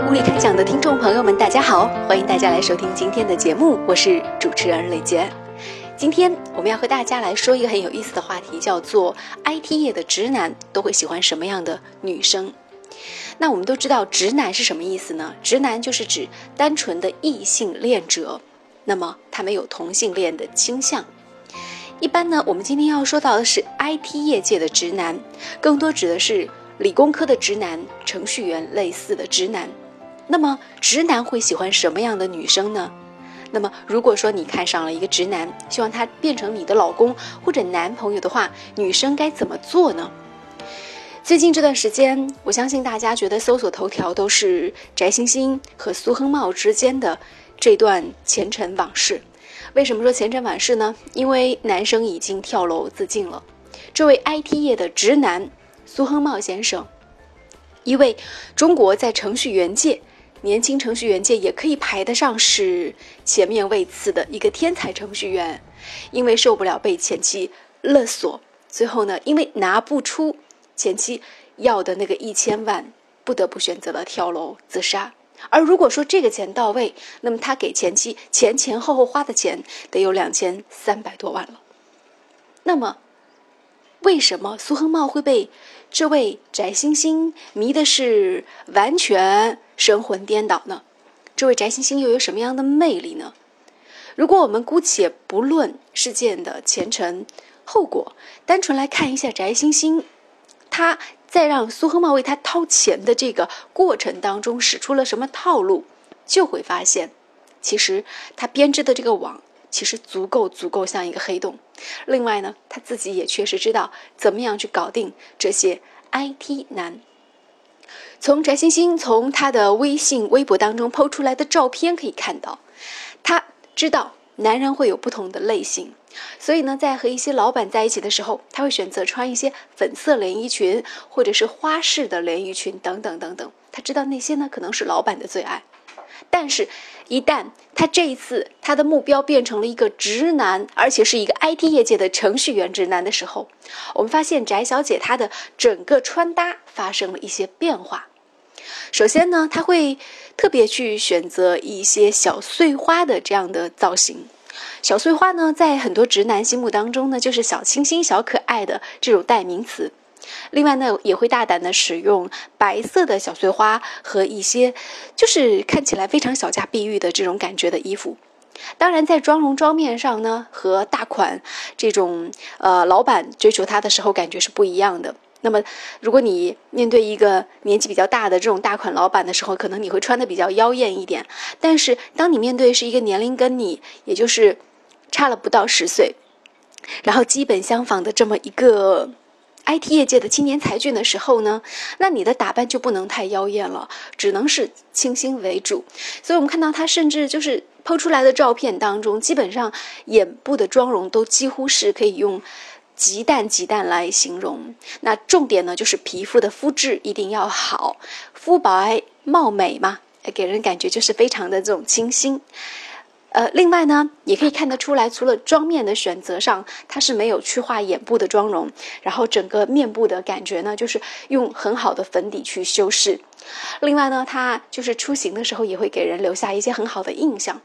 位物理开讲的听众朋友们，大家好！欢迎大家来收听今天的节目，我是主持人雷杰。今天我们要和大家来说一个很有意思的话题，叫做 IT 业的直男都会喜欢什么样的女生？那我们都知道，直男是什么意思呢？直男就是指单纯的异性恋者，那么他们有同性恋的倾向。一般呢，我们今天要说到的是 IT 业界的直男，更多指的是。理工科的直男、程序员类似的直男，那么直男会喜欢什么样的女生呢？那么如果说你看上了一个直男，希望他变成你的老公或者男朋友的话，女生该怎么做呢？最近这段时间，我相信大家觉得搜索头条都是翟欣欣和苏亨茂之间的这段前尘往事。为什么说前尘往事呢？因为男生已经跳楼自尽了。这位 IT 业的直男。苏亨茂先生，一位中国在程序员界年轻程序员界也可以排得上是前面位次的一个天才程序员，因为受不了被前妻勒索，最后呢，因为拿不出前妻要的那个一千万，不得不选择了跳楼自杀。而如果说这个钱到位，那么他给前妻前前后后花的钱得有两千三百多万了。那么。为什么苏恒茂会被这位翟星星迷的是完全神魂颠倒呢？这位翟星星又有什么样的魅力呢？如果我们姑且不论事件的前程后果，单纯来看一下翟星星，他在让苏亨茂为他掏钱的这个过程当中使出了什么套路，就会发现，其实他编织的这个网。其实足够足够像一个黑洞。另外呢，他自己也确实知道怎么样去搞定这些 IT 男。从翟星星从他的微信、微博当中抛出来的照片可以看到，他知道男人会有不同的类型，所以呢，在和一些老板在一起的时候，他会选择穿一些粉色连衣裙，或者是花式的连衣裙等等等等。他知道那些呢，可能是老板的最爱。但是，一旦他这一次他的目标变成了一个直男，而且是一个 IT 业界的程序员直男的时候，我们发现翟小姐她的整个穿搭发生了一些变化。首先呢，她会特别去选择一些小碎花的这样的造型。小碎花呢，在很多直男心目当中呢，就是小清新、小可爱的这种代名词。另外呢，也会大胆的使用白色的小碎花和一些，就是看起来非常小家碧玉的这种感觉的衣服。当然，在妆容妆面上呢，和大款这种呃老板追求她的时候，感觉是不一样的。那么，如果你面对一个年纪比较大的这种大款老板的时候，可能你会穿的比较妖艳一点。但是，当你面对是一个年龄跟你也就是差了不到十岁，然后基本相仿的这么一个。IT 业界的青年才俊的时候呢，那你的打扮就不能太妖艳了，只能是清新为主。所以，我们看到他甚至就是抛出来的照片当中，基本上眼部的妆容都几乎是可以用极淡极淡来形容。那重点呢，就是皮肤的肤质一定要好，肤白貌美嘛，给人感觉就是非常的这种清新。呃，另外呢，也可以看得出来，除了妆面的选择上，它是没有去画眼部的妆容，然后整个面部的感觉呢，就是用很好的粉底去修饰。另外呢，它就是出行的时候也会给人留下一些很好的印象。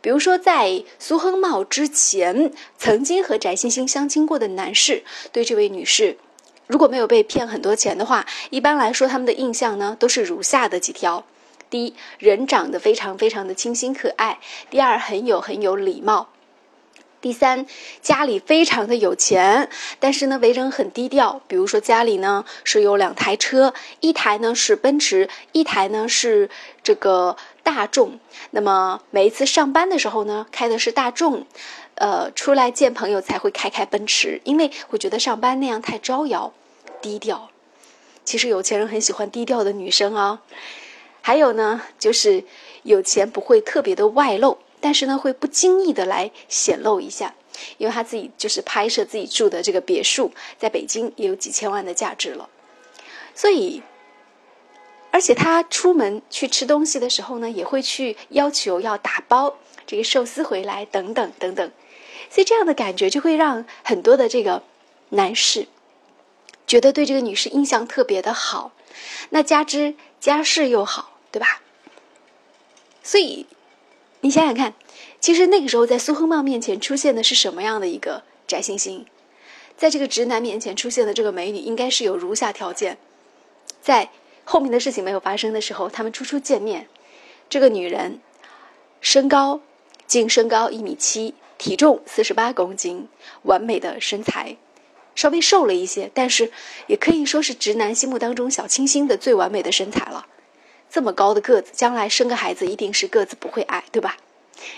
比如说，在苏亨茂之前曾经和翟欣欣相亲过的男士，对这位女士，如果没有被骗很多钱的话，一般来说他们的印象呢，都是如下的几条。第一，人长得非常非常的清新可爱；第二，很有很有礼貌；第三，家里非常的有钱，但是呢，为人很低调。比如说，家里呢是有两台车，一台呢是奔驰，一台呢是这个大众。那么每一次上班的时候呢，开的是大众，呃，出来见朋友才会开开奔驰，因为我觉得上班那样太招摇，低调。其实有钱人很喜欢低调的女生啊。还有呢，就是有钱不会特别的外露，但是呢，会不经意的来显露一下，因为他自己就是拍摄自己住的这个别墅，在北京也有几千万的价值了，所以，而且他出门去吃东西的时候呢，也会去要求要打包这个寿司回来，等等等等，所以这样的感觉就会让很多的这个男士觉得对这个女士印象特别的好，那加之家世又好。对吧？所以你想想看，其实那个时候在苏亨茂面前出现的是什么样的一个翟欣欣？在这个直男面前出现的这个美女，应该是有如下条件：在后面的事情没有发生的时候，他们初初见面，这个女人身高净身高一米七，体重四十八公斤，完美的身材，稍微瘦了一些，但是也可以说是直男心目当中小清新的最完美的身材了。这么高的个子，将来生个孩子一定是个子不会矮，对吧？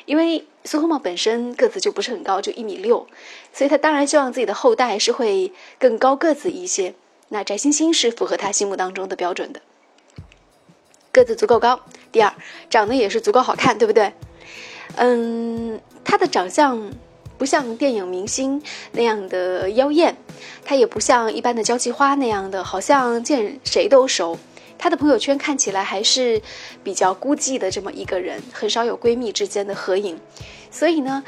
因为苏厚茂本身个子就不是很高，就一米六，所以他当然希望自己的后代是会更高个子一些。那翟欣欣是符合他心目当中的标准的，个子足够高。第二，长得也是足够好看，对不对？嗯，他的长相不像电影明星那样的妖艳，他也不像一般的交际花那样的，好像见谁都熟。她的朋友圈看起来还是比较孤寂的这么一个人，很少有闺蜜之间的合影，所以呢，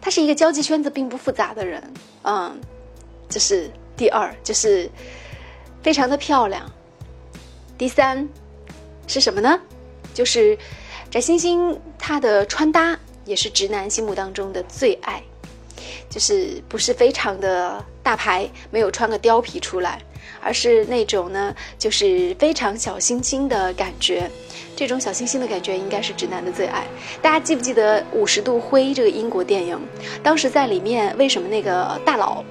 她是一个交际圈子并不复杂的人，嗯，这是第二，就是非常的漂亮。第三是什么呢？就是翟欣欣她的穿搭也是直男心目当中的最爱，就是不是非常的大牌，没有穿个貂皮出来。而是那种呢，就是非常小清新的感觉，这种小清新的感觉应该是直男的最爱。大家记不记得《五十度灰》这个英国电影？当时在里面，为什么那个大佬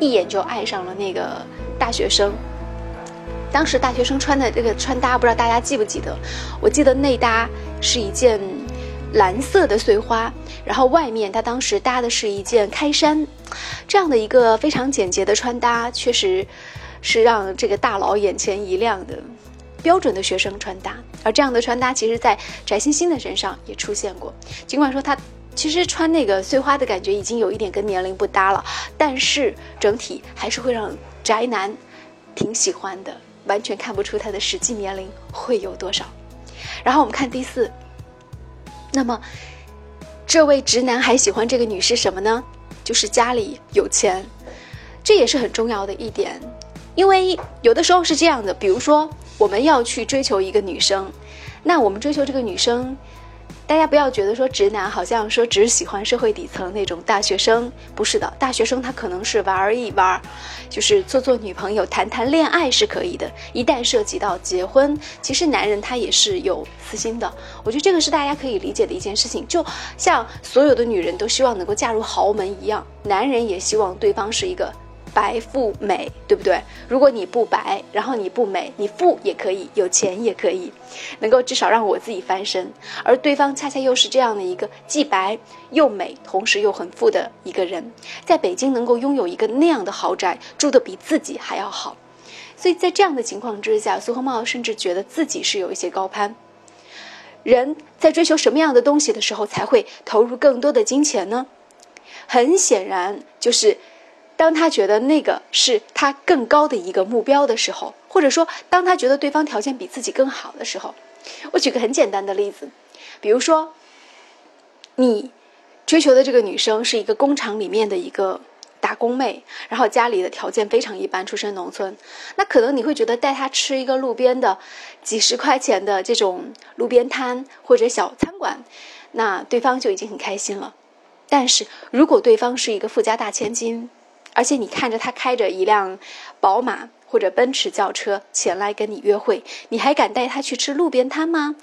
一眼就爱上了那个大学生？当时大学生穿的这个穿搭，不知道大家记不记得？我记得内搭是一件蓝色的碎花，然后外面他当时搭的是一件开衫，这样的一个非常简洁的穿搭，确实。是让这个大佬眼前一亮的标准的学生穿搭，而这样的穿搭其实，在翟欣欣的身上也出现过。尽管说她其实穿那个碎花的感觉已经有一点跟年龄不搭了，但是整体还是会让宅男挺喜欢的，完全看不出她的实际年龄会有多少。然后我们看第四，那么这位直男还喜欢这个女士什么呢？就是家里有钱，这也是很重要的一点。因为有的时候是这样的，比如说我们要去追求一个女生，那我们追求这个女生，大家不要觉得说直男好像说只喜欢社会底层那种大学生，不是的，大学生他可能是玩一玩，就是做做女朋友、谈谈恋爱是可以的。一旦涉及到结婚，其实男人他也是有私心的。我觉得这个是大家可以理解的一件事情，就像所有的女人都希望能够嫁入豪门一样，男人也希望对方是一个。白富美，对不对？如果你不白，然后你不美，你富也可以，有钱也可以，能够至少让我自己翻身。而对方恰恰又是这样的一个既白又美，同时又很富的一个人，在北京能够拥有一个那样的豪宅，住的比自己还要好。所以在这样的情况之下，苏恒茂甚至觉得自己是有一些高攀。人在追求什么样的东西的时候，才会投入更多的金钱呢？很显然就是。当他觉得那个是他更高的一个目标的时候，或者说当他觉得对方条件比自己更好的时候，我举个很简单的例子，比如说，你追求的这个女生是一个工厂里面的一个打工妹，然后家里的条件非常一般，出身农村，那可能你会觉得带她吃一个路边的几十块钱的这种路边摊或者小餐馆，那对方就已经很开心了。但是如果对方是一个富家大千金，而且你看着他开着一辆宝马或者奔驰轿车前来跟你约会，你还敢带他去吃路边摊吗？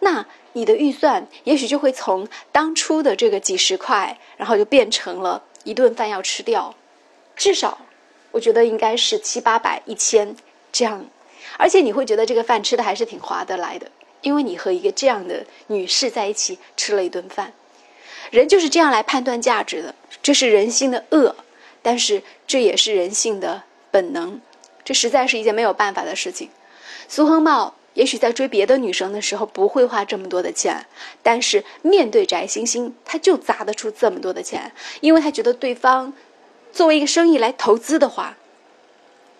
那你的预算也许就会从当初的这个几十块，然后就变成了一顿饭要吃掉，至少我觉得应该是七八百、一千这样。而且你会觉得这个饭吃的还是挺划得来的，因为你和一个这样的女士在一起吃了一顿饭。人就是这样来判断价值的，这是人心的恶。但是这也是人性的本能，这实在是一件没有办法的事情。苏恒茂也许在追别的女生的时候不会花这么多的钱，但是面对翟星星，他就砸得出这么多的钱，因为他觉得对方作为一个生意来投资的话，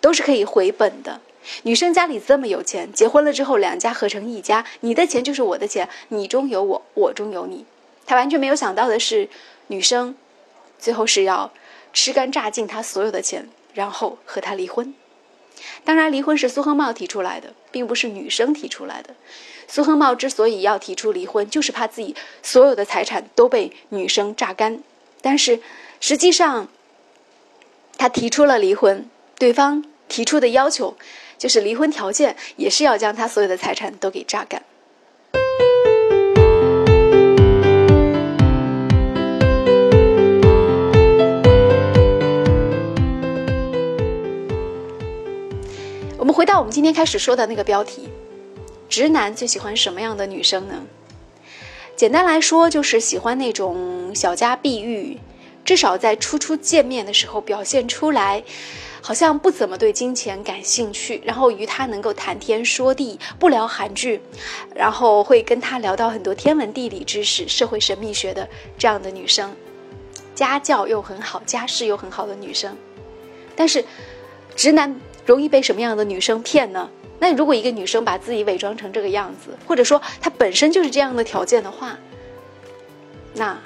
都是可以回本的。女生家里这么有钱，结婚了之后两家合成一家，你的钱就是我的钱，你中有我，我中有你。他完全没有想到的是，女生最后是要。吃干榨尽他所有的钱，然后和他离婚。当然，离婚是苏亨茂提出来的，并不是女生提出来的。苏亨茂之所以要提出离婚，就是怕自己所有的财产都被女生榨干。但是实际上，他提出了离婚，对方提出的要求就是离婚条件也是要将他所有的财产都给榨干。我们今天开始说的那个标题：直男最喜欢什么样的女生呢？简单来说，就是喜欢那种小家碧玉，至少在初初见面的时候表现出来，好像不怎么对金钱感兴趣，然后与他能够谈天说地，不聊韩剧，然后会跟他聊到很多天文地理知识、社会神秘学的这样的女生，家教又很好、家世又很好的女生。但是，直男。容易被什么样的女生骗呢？那如果一个女生把自己伪装成这个样子，或者说她本身就是这样的条件的话，那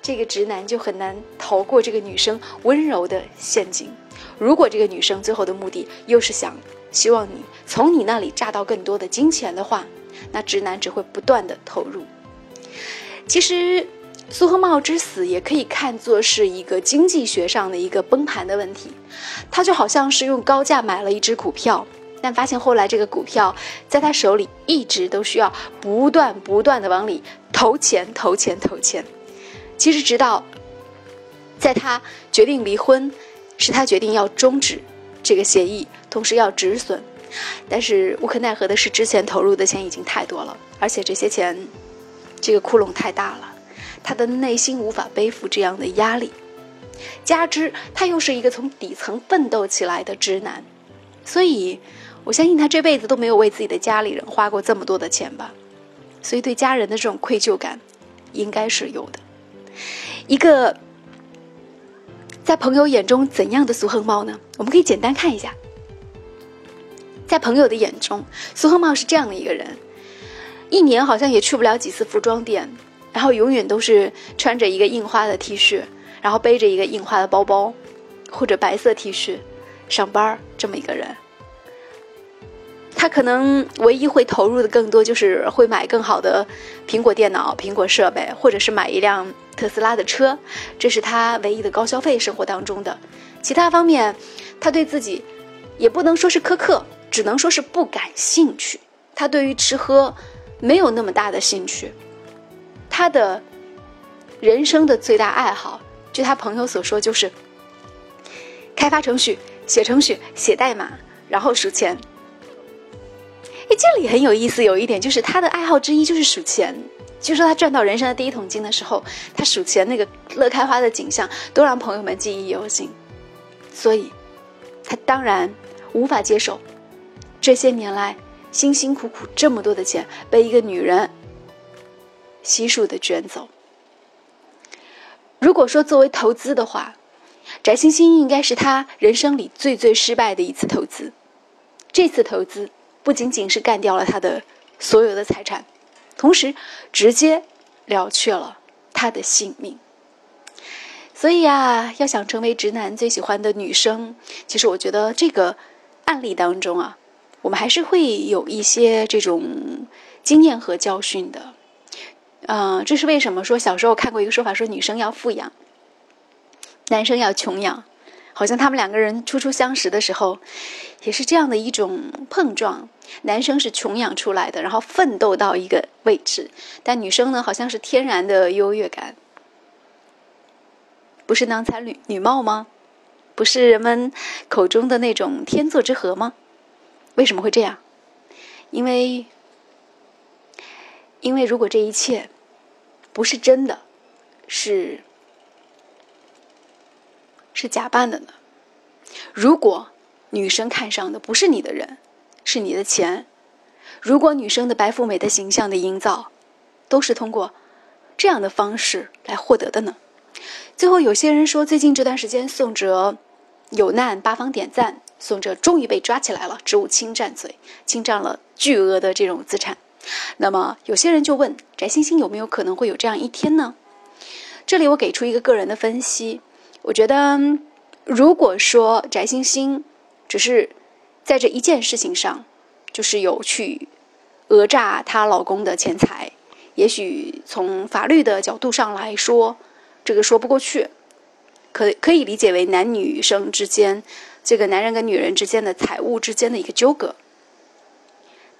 这个直男就很难逃过这个女生温柔的陷阱。如果这个女生最后的目的又是想希望你从你那里榨到更多的金钱的话，那直男只会不断的投入。其实。苏和茂之死也可以看作是一个经济学上的一个崩盘的问题，他就好像是用高价买了一只股票，但发现后来这个股票在他手里一直都需要不断不断的往里投钱投钱投钱。其实直到在他决定离婚，是他决定要终止这个协议，同时要止损，但是无可奈何的是之前投入的钱已经太多了，而且这些钱这个窟窿太大了。他的内心无法背负这样的压力，加之他又是一个从底层奋斗起来的直男，所以我相信他这辈子都没有为自己的家里人花过这么多的钱吧，所以对家人的这种愧疚感应该是有的。一个在朋友眼中怎样的苏亨茂呢？我们可以简单看一下，在朋友的眼中，苏亨茂是这样的一个人，一年好像也去不了几次服装店。然后永远都是穿着一个印花的 T 恤，然后背着一个印花的包包，或者白色 T 恤上班这么一个人。他可能唯一会投入的更多就是会买更好的苹果电脑、苹果设备，或者是买一辆特斯拉的车，这是他唯一的高消费生活当中的。其他方面，他对自己也不能说是苛刻，只能说是不感兴趣。他对于吃喝没有那么大的兴趣。他的人生的最大爱好，据他朋友所说，就是开发程序、写程序、写代码，然后数钱。哎，这里很有意思，有一点就是他的爱好之一就是数钱。据说他赚到人生的第一桶金的时候，他数钱那个乐开花的景象，都让朋友们记忆犹新。所以，他当然无法接受这些年来辛辛苦苦这么多的钱被一个女人。悉数的卷走。如果说作为投资的话，翟星星应该是他人生里最最失败的一次投资。这次投资不仅仅是干掉了他的所有的财产，同时直接了却了他的性命。所以啊，要想成为直男最喜欢的女生，其实我觉得这个案例当中啊，我们还是会有一些这种经验和教训的。嗯，这是为什么？说小时候看过一个说法，说女生要富养，男生要穷养，好像他们两个人初初相识的时候，也是这样的一种碰撞。男生是穷养出来的，然后奋斗到一个位置，但女生呢，好像是天然的优越感，不是郎才女女貌吗？不是人们口中的那种天作之合吗？为什么会这样？因为，因为如果这一切。不是真的，是是假扮的呢。如果女生看上的不是你的人，是你的钱；如果女生的白富美的形象的营造，都是通过这样的方式来获得的呢？最后，有些人说，最近这段时间宋哲有难，八方点赞，宋哲终于被抓起来了，职务侵占罪，侵占了巨额的这种资产。那么有些人就问翟星星有没有可能会有这样一天呢？这里我给出一个个人的分析，我觉得如果说翟星星只是在这一件事情上，就是有去讹诈她老公的钱财。也许从法律的角度上来说，这个说不过去，可可以理解为男女生之间，这个男人跟女人之间的财务之间的一个纠葛。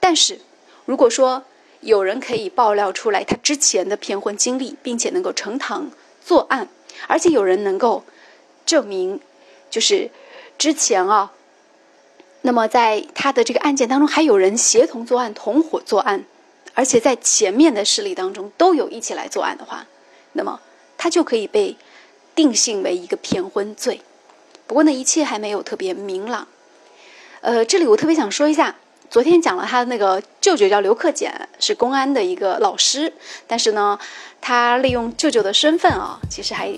但是，如果说有人可以爆料出来他之前的骗婚经历，并且能够呈堂作案，而且有人能够证明，就是之前啊，那么在他的这个案件当中，还有人协同作案、同伙作案，而且在前面的事例当中都有一起来作案的话，那么他就可以被定性为一个骗婚罪。不过呢，一切还没有特别明朗。呃，这里我特别想说一下。昨天讲了他的那个舅舅叫刘克俭，是公安的一个老师，但是呢，他利用舅舅的身份啊，其实还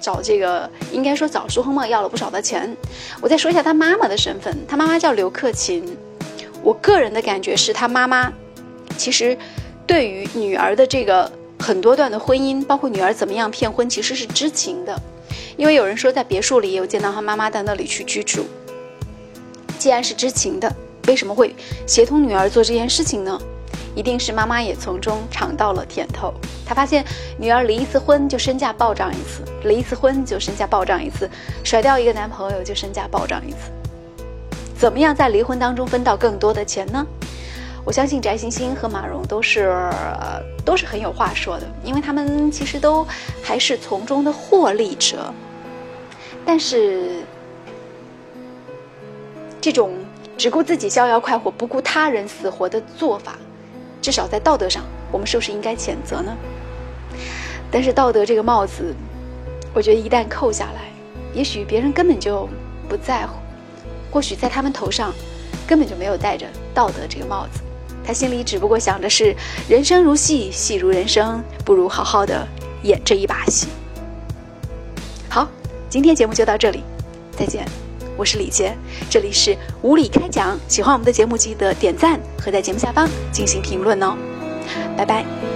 找这个应该说找苏恒茂要了不少的钱。我再说一下他妈妈的身份，他妈妈叫刘克勤。我个人的感觉是他妈妈其实对于女儿的这个很多段的婚姻，包括女儿怎么样骗婚，其实是知情的，因为有人说在别墅里也有见到他妈妈在那里去居住。既然是知情的。为什么会协同女儿做这件事情呢？一定是妈妈也从中尝到了甜头。她发现女儿离一次婚就身价暴涨一次，离一次婚就身价暴涨一次，甩掉一个男朋友就身价暴涨一次。怎么样在离婚当中分到更多的钱呢？我相信翟欣欣和马蓉都是都是很有话说的，因为他们其实都还是从中的获利者。但是这种。只顾自己逍遥快活，不顾他人死活的做法，至少在道德上，我们是不是应该谴责呢？但是道德这个帽子，我觉得一旦扣下来，也许别人根本就不在乎，或许在他们头上根本就没有戴着道德这个帽子，他心里只不过想着是人生如戏，戏如人生，不如好好的演这一把戏。好，今天节目就到这里，再见。我是李杰，这里是无理开讲。喜欢我们的节目，记得点赞和在节目下方进行评论哦。拜拜。